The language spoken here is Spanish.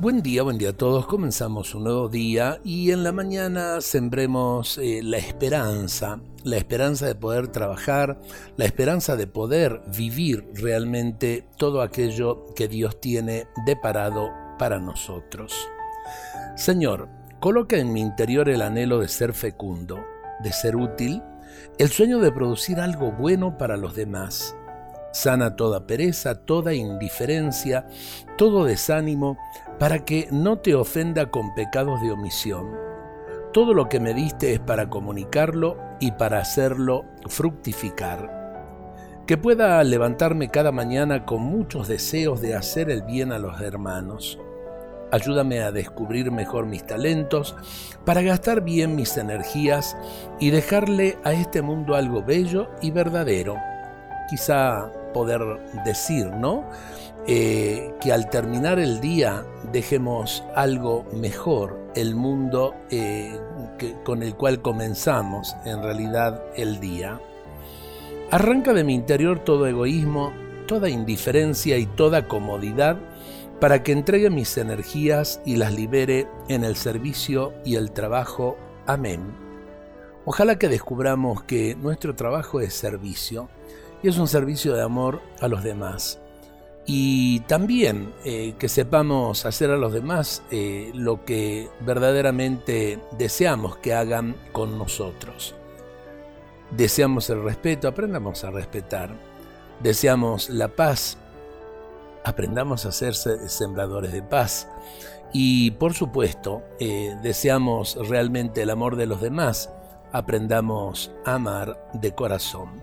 Buen día, buen día a todos. Comenzamos un nuevo día y en la mañana sembremos eh, la esperanza, la esperanza de poder trabajar, la esperanza de poder vivir realmente todo aquello que Dios tiene deparado para nosotros. Señor, coloca en mi interior el anhelo de ser fecundo, de ser útil, el sueño de producir algo bueno para los demás Sana toda pereza, toda indiferencia, todo desánimo, para que no te ofenda con pecados de omisión. Todo lo que me diste es para comunicarlo y para hacerlo fructificar. Que pueda levantarme cada mañana con muchos deseos de hacer el bien a los hermanos. Ayúdame a descubrir mejor mis talentos, para gastar bien mis energías y dejarle a este mundo algo bello y verdadero. Quizá poder decir, ¿no? Eh, que al terminar el día dejemos algo mejor, el mundo eh, con el cual comenzamos en realidad el día. Arranca de mi interior todo egoísmo, toda indiferencia y toda comodidad para que entregue mis energías y las libere en el servicio y el trabajo. Amén. Ojalá que descubramos que nuestro trabajo es servicio y es un servicio de amor a los demás. Y también eh, que sepamos hacer a los demás eh, lo que verdaderamente deseamos que hagan con nosotros. Deseamos el respeto, aprendamos a respetar. Deseamos la paz, aprendamos a ser sembradores de paz. Y por supuesto, eh, deseamos realmente el amor de los demás, aprendamos a amar de corazón.